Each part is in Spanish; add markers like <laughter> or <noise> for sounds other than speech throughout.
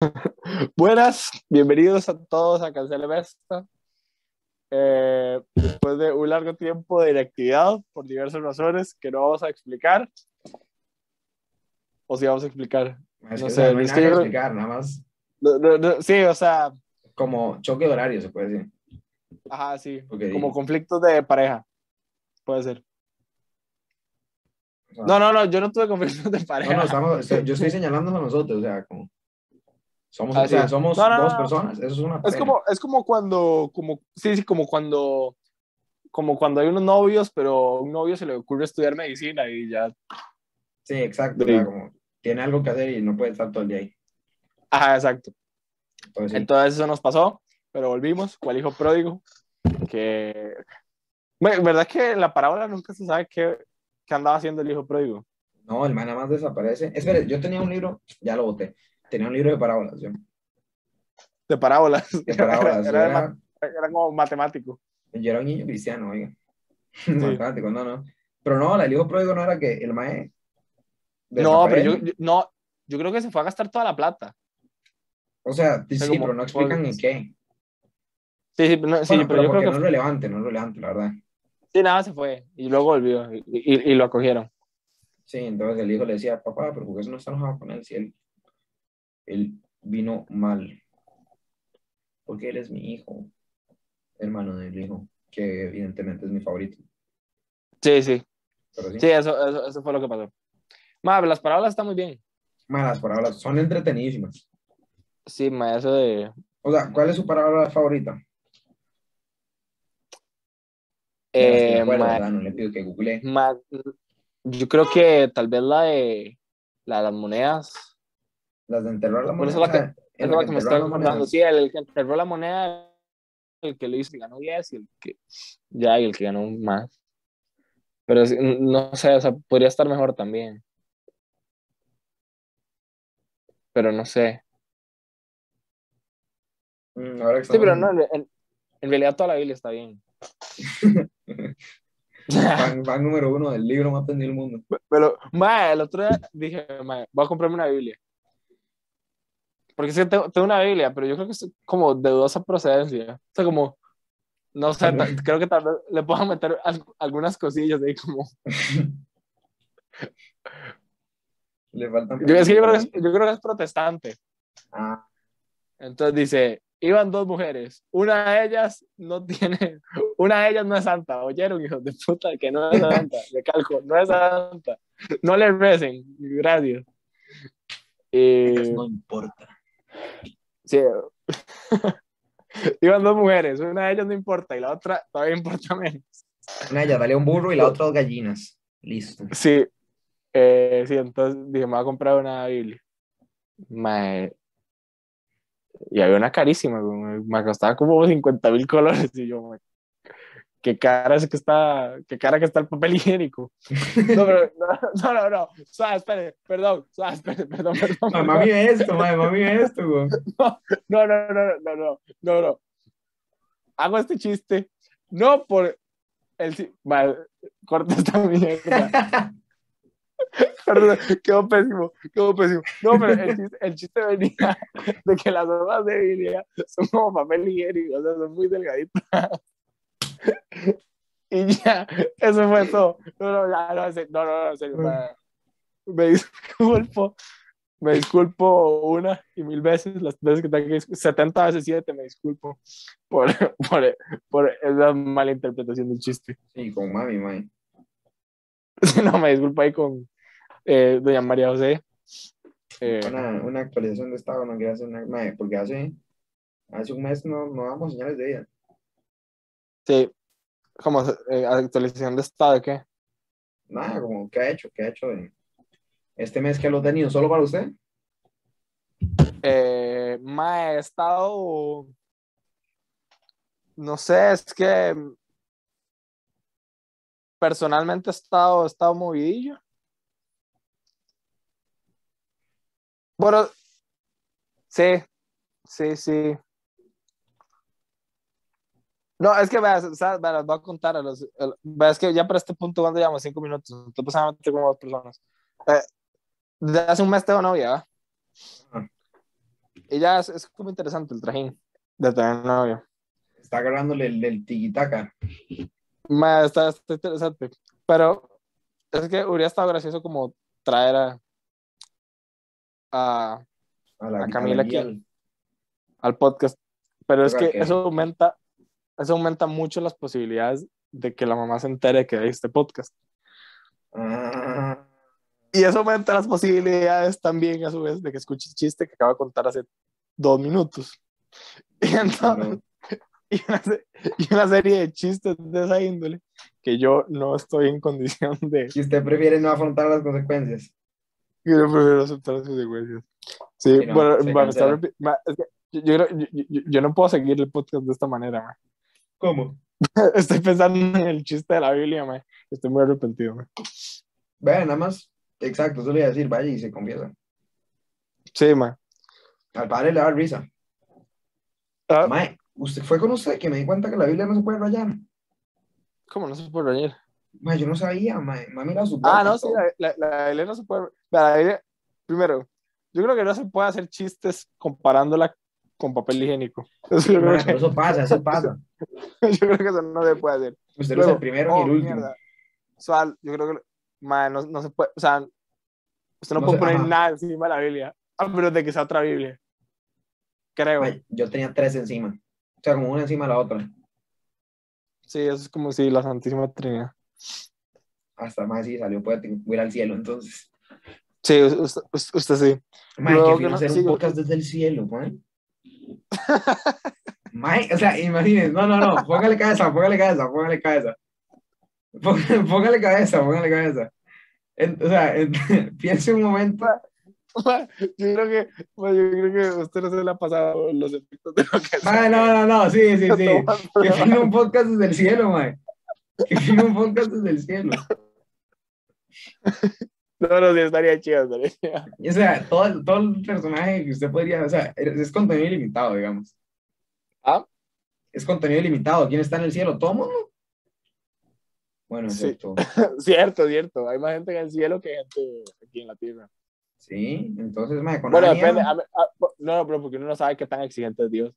<laughs> Buenas, bienvenidos a todos a Cancel Vesta. Eh, después de un largo tiempo de inactividad, por diversas razones que no vamos a explicar, o si vamos a explicar. Es No que, sé, no hay nada que explicar, nada más No, no, no, sí, o sea, como choque de horario, se puede decir. ajá, sí, Porque como conflictos de pareja, puede ser. o sea, No, no, no, yo no tuve <laughs> conflictos de no, pareja. no, estamos, estoy- yo estoy <laughs> señalándonos a nosotros, o sea, como somos, Ah, o sea, sí. somos No, no, dos personas, eso es una Es como, es como cuando, como, sí, sí, como cuando, como cuando hay unos novios, pero a un novio se le ocurre estudiar medicina y ya, Sí, exacto, o Sí. sea, como tiene algo que hacer y no puede estar todo el día ahí. ajá, exacto. Entonces, sí. Entonces eso nos pasó, pero volvimos, cual hijo pródigo, que, Bueno, verdad que en la parábola nunca se sabe qué, qué andaba haciendo el hijo pródigo. no, el man nada más desaparece. Espere, yo tenía un libro, ya lo boté, tenía un libro de parábolas, yo, De parábolas. <laughs> de <laughs> parábolas, era, como matemático. yo era un niño cristiano, oiga, <laughs> matemático, no, no. Pero no, el hijo pródigo no era que el mae No, pero yo, no, yo creo que se fue a gastar toda la plata. O sea, sí, sea, como- pero no explican ni qué. Sí, sí, no, sí, Bueno, pero yo creo porque que no es relevante, no es relevante, la verdad. sí, nada, se fue. Y luego volvió y, y- y lo acogieron. Sí, entonces el hijo le decía, papá, pero ¿por qué eso no está enojado con él si él, él vino mal? Porque él es mi hijo, hermano del hijo, que evidentemente es mi favorito. Sí, sí. Pero sí, Sí, eso, eso, eso fue lo que pasó. Ma, las parábolas están muy bien. malas parábolas, son entretenidísimas. Sí, ma, eso de. O sea, ¿cuál es su parábola favorita? Las eh, acuerdo, ma-. No le pido que google. ma- yo creo que tal vez la de, la de las monedas. Las de enterrar la moneda. esa es la o sea, Esa en es la que que me acordando. monedas. Sí, el, que enterró la moneda, el que lo hizo y ganó 10 y el que. Ya, y el que ganó más. Pero no sé, o sea, podría estar mejor también. Pero no sé. Mm, ahora que Sí, pero no, en, en realidad toda la Biblia está bien. <laughs> Fan, fan número uno del libro más vendido del mundo. Pero, mae, el otro día dije, mae, voy a comprarme una Biblia. Porque sí, tengo, tengo una Biblia, pero yo creo que es como de dudosa procedencia. O sea, como, no sé, creo que tal vez le puedo meter al- algunas cosillas ahí como... Le faltan. Yo, es que yo, creo que es, yo creo que es protestante. Ah, Entonces dice, iban dos mujeres, una de ellas no tiene, <laughs> una de ellas no es santa, oyeron hijos de puta que no es santa, le calco, no es santa, no le recen, gracias. Y, no importa. Sí, <laughs> iban dos mujeres, una de ellas no importa y la otra todavía importa menos. Una de ellas valía un burro y la otra dos gallinas. Listo. Sí, eh, sí, entonces dije, me voy a comprar una Biblia. Mae, y había una carísima, me costaba como 50 mil colores y yo, mae, qué cara es que está, qué cara que está el papel <laughs> higiénico. No, pero, no, no, no, no, suave, espere, perdón, espere, perdón, perdón. Mamá, perdón. mía esto, mamá, mía esto, güey. No, no, no, no, no, no, no, no. Hago este chiste, no por el, si- mae, corta esta mierda. <laughs> Perdón, quedó pésimo, quedó pésimo. No, pero el chiste, el chiste venía de que las hojas de Biblia son como papel higiénico, o sea, son muy delgaditas. <laughs> Y ya, eso fue todo. No, no, no, no, no, no, serio, ma, me disculpo, me disculpo una y mil veces, las veces que tenga que discul- 70 veces 7 me disculpo por, <laughs> por, por esa mala interpretación del chiste. Sí, con mami, mami. <laughs> No, me disculpo ahí con eh, doña María José. Eh, Una, una actualización de estado, no quiero hacer una. Porque hace, hace un mes no, no damos señales de vida. Sí, como eh, actualización de estado, ¿de qué? Nada, como, ¿qué ha hecho? ¿Qué ha hecho este mes que lo ha tenido solo para usted? Eh, ma, he estado, no sé, es que personalmente he estado, he estado movidillo. Bueno, sí, sí, sí. No, es que veas, o sea, les voy a contar a los, el- veas que ya para este punto cuando llevamos cinco minutos, entonces pues, a como dos personas. Eh, desde hace un mes tengo novia, ¿va? Ah. ella es, es como interesante el trajín de tener novio. Está agarrándole el, el tiquitaca. Está, está interesante. Pero es que hubiera estado gracioso como traer a, a- A, la, A Camila la aquí. al podcast. Pero es que que- eso aumenta, eso aumenta mucho las posibilidades de que la mamá se entere que hay este podcast. Ah, Y eso aumenta las posibilidades también, a su vez, de que escuche el chiste que acabo de contar hace dos minutos. <laughs> Y, entonces, y, una, y una serie de chistes de esa índole que yo no estoy en condición <laughs> de. si usted prefiere no afrontar las consecuencias. Yo prefiero aceptar las consecuencias. Sí, Sí, no, bueno, bueno, está yo, yo yo- yo- yo no puedo seguir el podcast de esta manera. ma. ¿Cómo? <laughs> Estoy pensando en el chiste de la Biblia. ma. Estoy muy arrepentido. ma. Vean, nada más. Exacto, eso le iba a decir, vaya y se confiesa. Sí, ma. Al padre le da risa. Ah, Mae, usted fue con usted que me di cuenta que la Biblia no se puede rayar. ¿Cómo no se puede reír? Mae, yo no sabía, mae. Mae, mira su Ah, no, sí, la, la, la Biblia no se puede. La Biblia, primero, yo creo que no se puede hacer chistes comparándola con papel higiénico. <laughs> Mae, pero eso pasa, eso pasa. <laughs> <laughs> yo creo que eso no se puede hacer. Usted Luego, el primero oh, ni el último. mierda. Yo creo que ma, no, no se puede, o sea, usted no, No puede poner ajá. nada encima de la Biblia, a menos de que sea otra Biblia. Creo. Yo tenía tres encima. O sea, como una encima de la otra. Sí, eso es como si la Santísima Trinidad. Hasta más sí salió a ir al cielo, entonces. Sí, usted, usted, usted sí. Mae, Luego que que no- hacer sí, un podcast desde el cielo, mae. <laughs> Mae, o sea, imagínense, no, no, no, <laughs> póngale cabeza, póngale cabeza, póngale cabeza. Póngale, <laughs> póngale cabeza, póngale cabeza. En- o sea, en- <laughs> piense un momento. Yo creo que, yo creo que usted no se le ha pasado los efectos de lo que Mae, no, no, no, sí, sí, sí. Que fino un podcast desde el cielo, mae. Que fino un podcast desde el cielo. No, no, sí, estaría chido, estaría chido. O sea, todo, el- todo el personaje que usted podría, o sea, es es contenido ilimitado, digamos. ¿Ah? Es contenido ilimitado. ¿Quién está en el cielo? ¿Todo mundo? Bueno, Sí. excepto. <laughs> Cierto, cierto. Hay más gente en el cielo que gente aquí en la tierra. Sí, entonces, mae, con Bueno, depende. a a- no, no, pero porque uno no sabe qué tan exigente es Dios.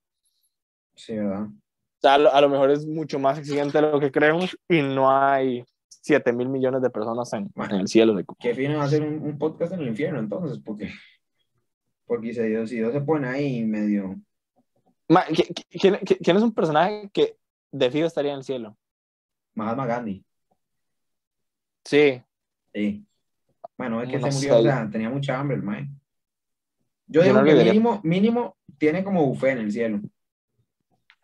Sí, ¿verdad? O sea, a lo, a lo mejor es mucho más exigente de lo que creemos y no hay 7 mil millones de personas en, en el cielo. de- Qué fino hacer un, un podcast en el infierno, entonces, porque, porque si Dios, si Dios se pone ahí medio. Ma, ¿qui- qui- ¿quién, qui- quién es un personaje que de fijo estaría en el cielo? Mahatma Gandhi. Sí. Sí. Bueno, es que No se murió, o sea, tenía mucha hambre el mae. Yo Yo digo no que mínimo, mínimo tiene como buffet en el cielo.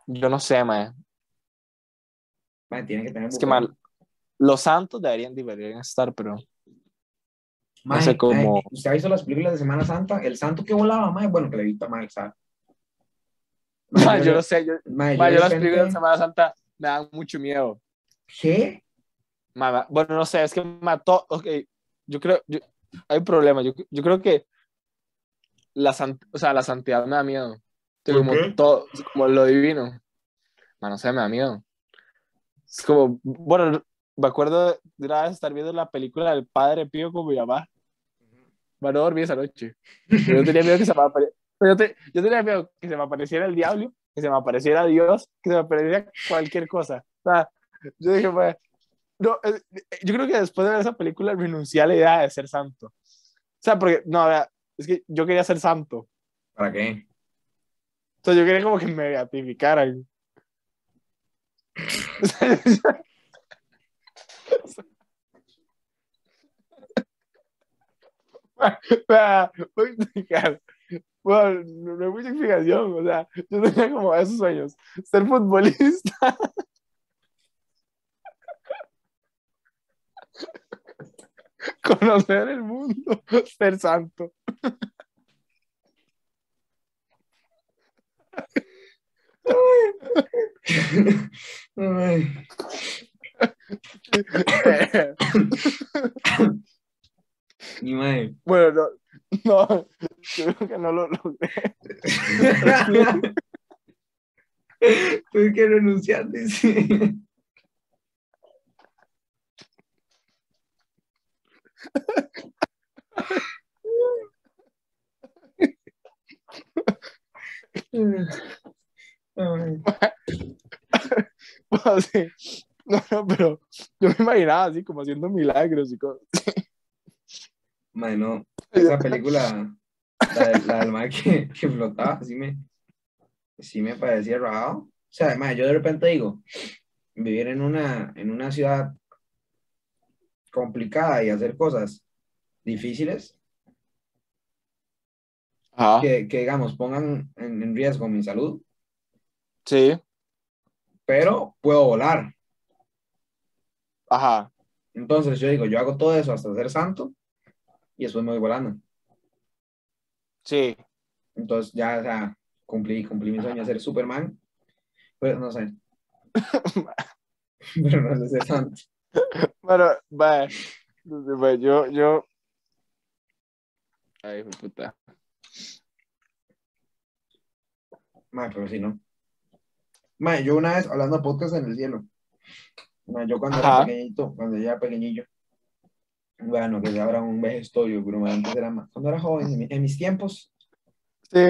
Yo no sé, mae. Mae, tiene que tener Es que mal. Los santos deberían, deberían estar, pero Mae, sé cómo- mae, ¿Usted ha visto las películas de Semana Santa? El santo que volaba, mae. Bueno, que le evita Mike, ¿sabe? Ma, yo no sé. Yo, Mae, ma, yo yo de las películas de Semana Santa me dan mucho miedo. ¿Qué? Ma, ma, bueno, no sé, es que mató. Ok, yo creo. yo- hay un problema. Yo, yo creo que la, sant- o sea, la santidad me da miedo. ¿Por como, qué? todo, como lo divino. Ma, no sé, me da miedo. Es como. Bueno, me acuerdo de una vez estar viendo la película del Padre Pío con mi mamá. Ma, no dormí esa noche. Yo tenía miedo que se me yo, te- yo tenía miedo que se me apareciera el diablo, que se me apareciera Dios, que se me apareciera cualquier cosa. O sea, yo dije, pues, no, eh, yo creo que después de ver esa película renuncié a la idea de ser santo. O sea, porque, no, es que yo quería ser santo. ¿Para qué? O sea, yo quería como que me beatificaran. <laughs> O sea, Vea, voy a explicar. Bueno, no, hay mucha explicación. O sea, yo tenía como esos sueños. Ser futbolista. <laughs> Conocer el mundo. Ser santo. Ay. Y <laughs> mae. bueno, no, <laughs> no, creo que no lo logré. Tuve <laughs> que renunciar, dice. Sea, no, no, pero yo me imaginaba así como haciendo milagros y cosas. mae, no, esa película, la, del- la del mae que, que flotaba, sí me, sí me parecía raro. O sea, mae, yo de repente digo, vivir en una, en una ciudad complicada y hacer cosas difíciles, Ajá. que, que digamos, pongan en, en riesgo mi salud, Sí. pero puedo volar. Ajá. Entonces yo digo, yo hago todo eso hasta ser santo y después me voy volando. Sí. Entonces ya, o sea, cumplí, cumplí mi sueño de ser Superman, <laughs> pero no sé. pero no sé ser santo. Bueno, va. Yo, yo. Ay, puta. Mae, pero sí, ¿no? Mae, yo una vez, hablando podcast en el cielo, mae, yo cuando Ajá. era pequeñito, cuando yo era pequeñillo, bueno, que ahora un vejestorio, pero mae, antes era más, cuando era joven, en, mi- en mis tiempos, Sí.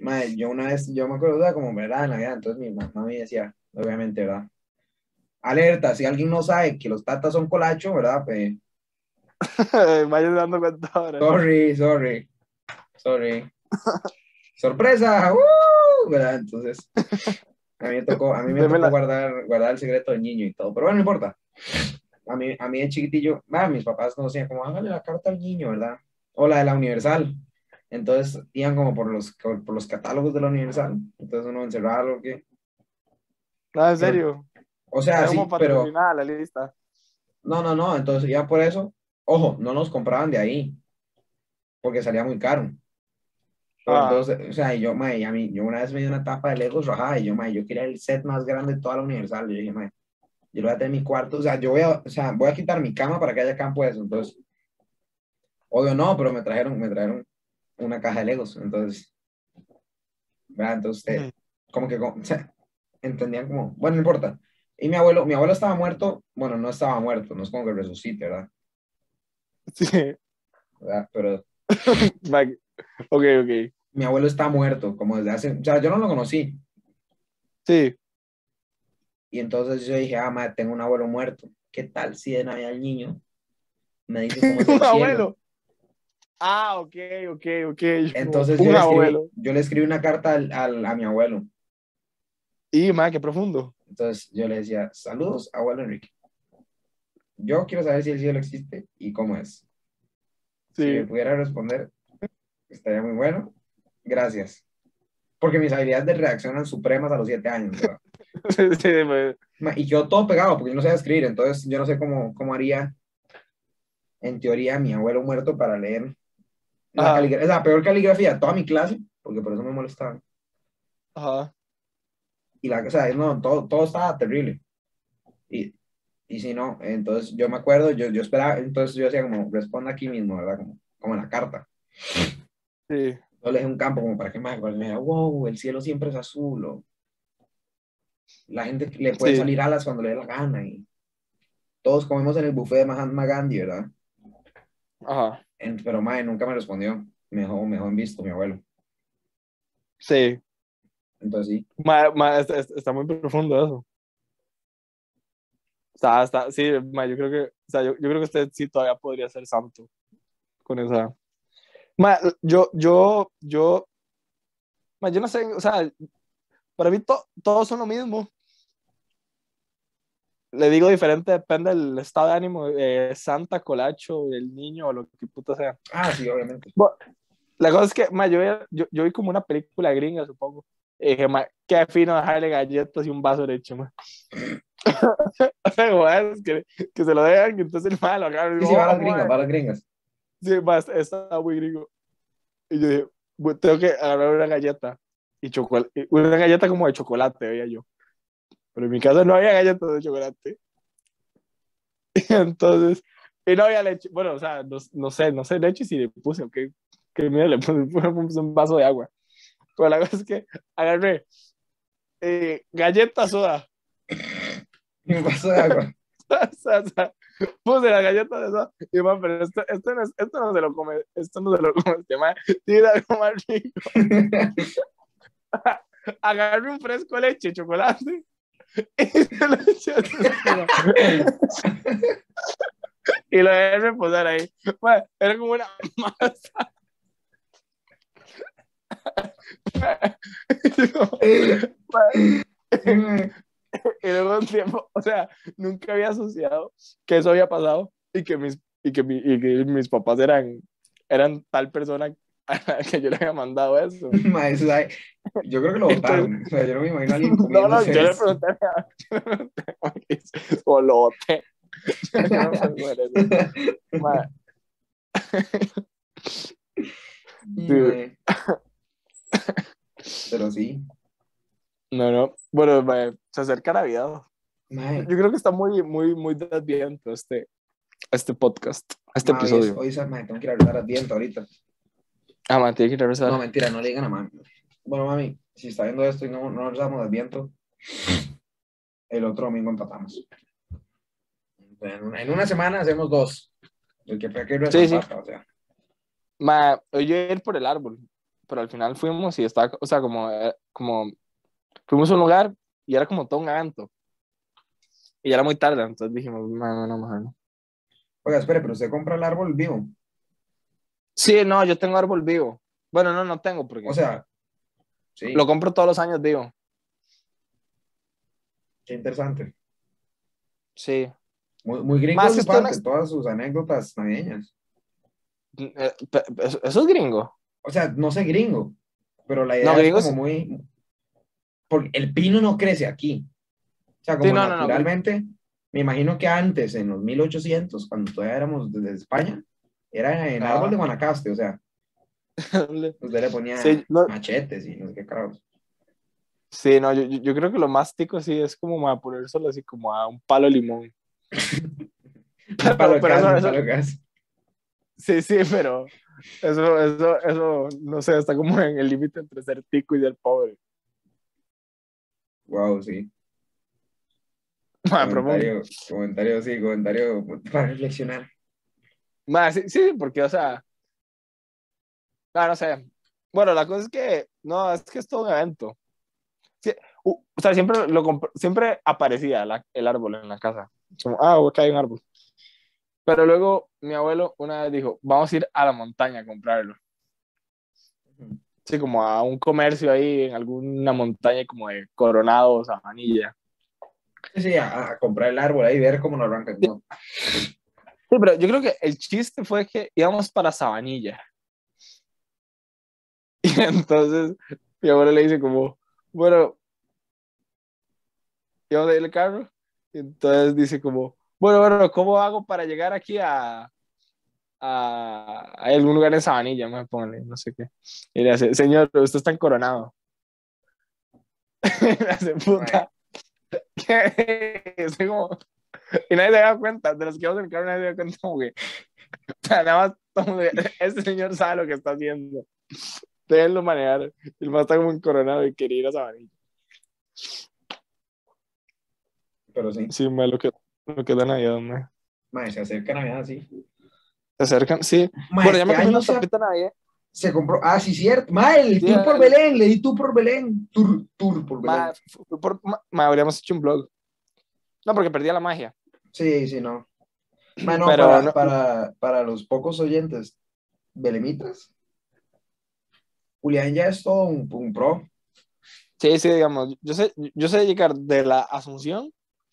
mae, yo una vez, yo me acuerdo, era como, ¿verdad? En Navidad, entonces mi mamá me decía, obviamente, ¿verdad? Alerta, si alguien no sabe que los tatas son colacho, ¿verdad? Pues, <laughs> Vaya dando cuenta ahora. sorry, sorry, sorry. <laughs> ¡Sorpresa! ¡Uh! ¿Verdad? Entonces, a mí me tocó, a mí me tocó la- guardar, guardar el secreto del niño y todo, pero bueno, no importa. A mí, a mí de chiquitillo, ah, mis papás nos decían como, hágale la carta al niño, ¿verdad? O la de la Universal. Entonces, iban como por los, por los catálogos de la Universal. Entonces, uno encerraba lo que... No, en serio. O sea, sí, pero... la lista. No, no, no, entonces ya por eso, ojo, no nos compraban de ahí, porque salía muy caro. Ah. entonces, o sea, yo, mae, a mí, yo una vez me di una tapa de Legos rajada y yo, mae, yo quería el set más grande de toda la Universal. Yo dije, mae, yo lo voy a tener en mi cuarto, o sea, yo voy a, o sea, voy a quitar mi cama para que haya campo de eso. Entonces, obvio no, pero me trajeron, me trajeron una caja de Legos. Entonces, ¿verdad? Entonces, eh, como que, como- o sea, entendían como, bueno, no importa. Y mi abuelo, mi abuelo estaba muerto, bueno, no estaba muerto, no es como que resucite, ¿verdad? Sí. ¿verdad? Pero <laughs> Ok, ok. mi abuelo está muerto, como desde hace, o sea, yo no lo conocí. Sí. Y entonces yo dije, ah, madre, tengo un abuelo muerto. ¿Qué tal si de Navidad el niño me dice cómo es <laughs> el Un cielo? abuelo. Ah, ok, ok, ok. Entonces un yo le, escribí, yo le escribí una carta al, al- a mi abuelo. Y, man, qué profundo. Entonces yo le decía, saludos, abuelo Enrique. Yo quiero saber si el cielo existe y cómo es. Si Sí. me pudiera responder, estaría muy bueno. Gracias. Porque mis habilidades de redacción eran supremas a los siete años. ¿verdad? <laughs> Sí, Y quedó todo pegado porque yo no sabía escribir, entonces yo no sé cómo, cómo haría, en teoría, mi abuelo muerto para leer la, Ajá. caligra- la peor caligrafía toda mi clase, porque por eso me molestaba. Ajá. Y la, o sea, no, todo, todo estaba terrible. Y, y si no, entonces yo me acuerdo, yo, yo esperaba, entonces yo decía como, responda aquí mismo, ¿verdad? Como, como en la carta. Sí. Yo le dejé un campo como para que más, me diga, wow, el cielo siempre es azul, o la gente le puede Sí. salir alas cuando le dé la gana, y todos comemos en el buffet de Mahatma Gandhi, ¿verdad? Ajá. En- pero mae, nunca me respondió. Me dejó, me dejó en visto mi abuelo. Sí. Entonces sí. Ma, ma, está, está- muy profundo eso. Está, está, sí, ma, yo creo que, o sea, yo, yo creo que usted sí todavía podría ser santo con esa. Ma, yo, yo, yo, ma, yo no sé, o sea, para mí to- todos son lo mismo. Le digo diferente, depende del estado de ánimo, eh, Santa, Colacho, el niño o lo que puta sea. Ah, sí, obviamente. La cosa es que, ma, yo, yo, yo vi como una película gringa, supongo. Y dije, ma, qué fino dejarle galletas y un vaso de leche, ma. <laughs> es que, que se lo dejan y entonces el mal lo agarra Sí, sí, va a las "Oh, gringas, ma". va a las gringas. Sí, ma, está- muy gringo. Y yo dije, "Bu- tengo que agarrar una galleta y chocolate, una galleta como de chocolate, veía yo. Pero en mi casa no había galletas de chocolate. Y <laughs> entonces, y no había leche. Bueno, o sea, no, no sé, no sé leche si le puse, ok. Que mira, le puse, <laughs> le puse un vaso de agua. Pero la cosa es que agarré eh, galleta soda. Y <laughs> un vaso de agua. o sea, o sea, puse la galleta de soda. Y man, pero esto, esto, no, es- esto no se lo come, esto no se lo come este man. Tiene algo más rico. <laughs> agarré un fresco de leche, chocolate, <laughs> y se lo eché encima. <laughs> y lo dejé reposar ahí. Mae, era como una masa. Mae, y luego un tiempo, o sea, nunca había asociado que eso había pasado y que mis, y que mi- y que mis papás eran, eran tal persona <laughs> que yo le había mandado eso. <laughs> Ay, yo creo que lo botaron. O sea, yo no me imagino a alguien <laughs> No, no, yo le pregunté a. Ma, Mae. Pero sí. No, no. Bueno, ma, se acerca Navidad. Yo creo que está muy, muy, muy de Adviento este, este podcast, este hoy es- episodio. Hoy, mae, tengo que ir a rezar Adviento ahorita. Ah, man, tiene que regresar. No, mentira, no le digan a mami. Bueno, mami, si está viendo esto y no, no rezamos Adviento, el otro domingo empatamos. En una, en una semana hacemos dos. El que fue que rezar Sí, sí. empata, o sea. Ma, yo iba a ir por el árbol, pero al final fuimos y estaba, o sea, como, eh, como, fuimos a un lugar y era como todo un evento. Y ya era muy tarde, entonces dijimos, no, no, no, no. Oiga, espere, pero usted compra el árbol vivo. Sí, no, yo tengo árbol vivo. Bueno, no, no tengo, porque O sea, sí, lo compro todos los años vivo. qué interesante. Sí. Muy, muy gringo Más de su parte, todas sus anécdotas navideñas. Eh, Eso, es gringo. O sea, no sé gringo, pero la idea No, es como muy... Porque el pino no crece aquí. O sea, como Sí, no, no, no. naturalmente, me imagino que antes, en los 1800, cuando todavía éramos desde España, era en Ajá. árbol de Guanacaste, o sea, usted le ponía Sí, no- machetes y no sé qué carajos. Sí, no, yo, creo que lo más tico sí es como ma, poner solo así como a un palo de limón. <laughs> <laughs> Pero- Para lo que pero hace, eso-. Sí, sí, pero eso, eso, eso, no sé, está como en el límite entre ser tico y ser pobre. Wow, sí. Ma, pero, comentario, comentario, sí, comentario para reflexionar. Ma, sí, sí, porque, o sea, ah, no sé. Bueno, la cosa es que, no, es que es todo un evento. Sí, u- o sea, siempre, lo siempre aparecía la- el árbol en la casa. Como, ah, acá hay un árbol. Pero luego mi abuelo una vez dijo, vamos a ir a la montaña a comprarlo. Sí, como a un comercio ahí en alguna montaña como de Coronado, Sabanilla. Sí, sí, a, a comprar el árbol ahí ver cómo lo arrancan. ¿no? Sí, pero yo creo que el chiste fue que íbamos para Sabanilla. <laughs> Y entonces mi abuelo le dice como, bueno, íbamos a ir el carro. Y entonces dice como, bueno, bueno, ¿cómo hago para llegar aquí a, a, a algún lugar en Sabanilla? Me pone, no sé qué. Y le dice, señor, usted está en Coronado. <laughs> Y le hace, puta. ¿Qué? <laughs> Estoy como... Y nadie se da cuenta, de los que íbamos en el carro nadie se da cuenta que, o sea, nada más, <laughs> este señor sabe lo que está haciendo. Déjenlo manejar. El más está como encoronado y quería ir a Sabanilla. Pero sí, Sí, ma, lo que, lo que da Navidad, ma. mae, se acerca Navidad, sí. Se acercan, sí. Mae, bueno, ya me este comí una se, tapita Navidad. se compró, ah, sí, cierto. Mae, el Sí, tour por el- Belén, le di tour por Belén. Tour, tour por Belén. Ma, por, ma, ma, habríamos hecho un blog. No, porque perdía la magia. Sí, sí, no. Mae, no, Pero para, no- Para, para los pocos oyentes belemitas, Julián ya es todo un, un pro. Sí, sí, digamos. Yo sé, yo sé llegar de la Asunción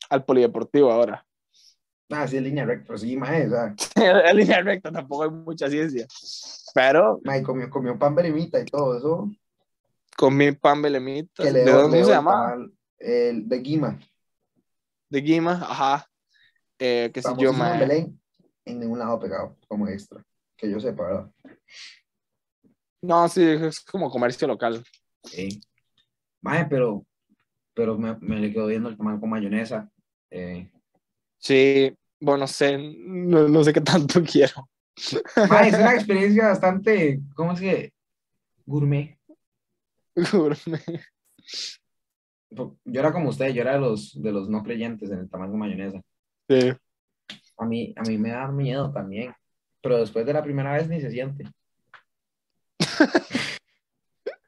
al Polideportivo ahora. Ah, sí, en línea recta, pero sí, mae, o sea, <laughs> línea recta tampoco hay mucha ciencia. Pero mae, comió, comió pan belemita y todo eso. comí pan belemita. ¿De dónde se llama? El de Guima. De Guima, ajá. Eh, qué sé yo, Famosísimo en. Belén, en ningún lado pegado, como extra. Que yo sepa, ¿verdad? No, sí, es como comercio local. Sí. Mae, pero, pero me, me le quedo viendo el tamal con mayonesa. Eh, Sí, bueno, no sé, no, no sé qué tanto <laughs> quiero. mae, es una experiencia bastante, ¿cómo es que? Gourmet. Yo era como usted, yo era de los, de los no creyentes en el tamal con mayonesa. Sí. A mí, a mí me da miedo también, pero después de la primera vez ni se siente. <laughs>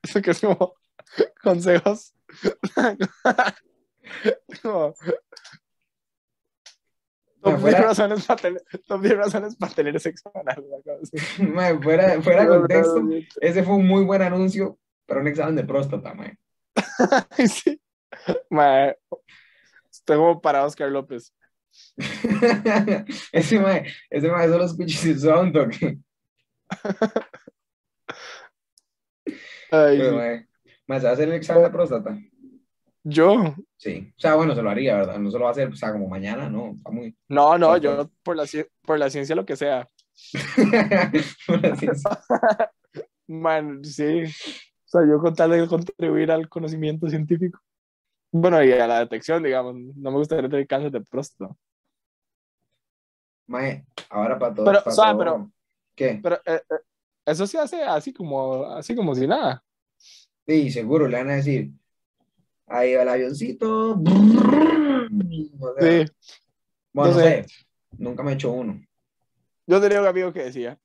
Eso que es como consejos <laughs> Como, top 10 fuera- razones para tener, top 10 razones para tener sexo anal. una cosa así. <laughs> Ma, fuera, fuera de contexto, ese fue un muy buen anuncio para un examen de próstata, ma. Sí. Estoy como para Oscar López. <laughs> ese ma, ese ma solo escucha su soundtrack. Ay, Pero, sí. ma, ma, ¿se va a hacer el examen de próstata? Yo, Sí. O sea, bueno, se lo haría, ¿verdad? No se lo va a hacer, o sea, como mañana, no. Está muy. no, no, yo por la, por la ciencia lo que sea. <laughs> Por así decirlo. <laughs> Man, sí. O sea, yo con tal de contribuir al conocimiento científico. Bueno, y a la detección, digamos. No me gustaría tener cáncer de próstata. Mae, ahora para todo. Pero, para todo- pero- ¿Qué? Pero eh, eh, eso se hace así como, así como si nada. Sí, seguro le van a decir. Ahí va el avioncito. O sea, Sí. Bueno, no sé. Nunca me he hecho uno. Yo tenía un amigo que decía,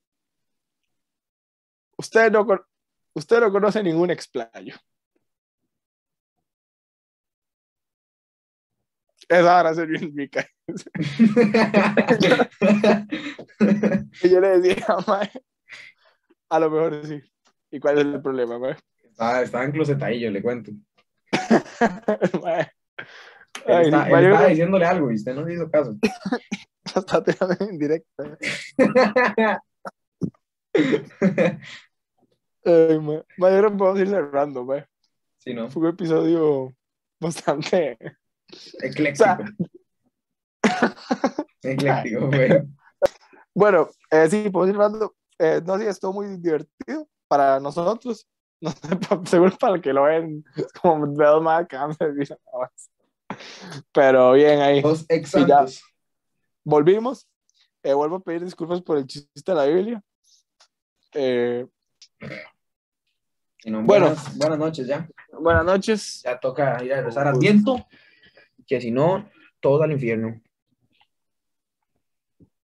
usted no, usted no conoce ningún explayo. Esa ahora se en mi cabeza. <laughs> Y yo le decía, mae, a lo mejor sí. ¿Y cuál es el problema, mae? estaba, estaba en closetadillo, le cuento. <laughs> Mae. Él, Ay, está- él estaba diciéndole algo y usted no le hizo caso. <laughs> está tirando en directo. Ay, mae. Mae, yo creo que podemos ir cerrando, mae. sí, ¿no? Fue un episodio bastante... Ecléctico. <laughs> Ecléctico, güey. Bueno, eh, sí, podemos ir cerrando. Eh, no sé, estuvo muy divertido para nosotros. <laughs> No sé, seguro para el que lo ven, es como dedos más más. Pero bien, ahí. Volvimos. Eh, vuelvo a pedir disculpas por el chiste de la Biblia. Eh, Bueno. buenas, buenas noches ya. buenas noches. Ya toca ir a rezar al viento. Que si no, todos al infierno.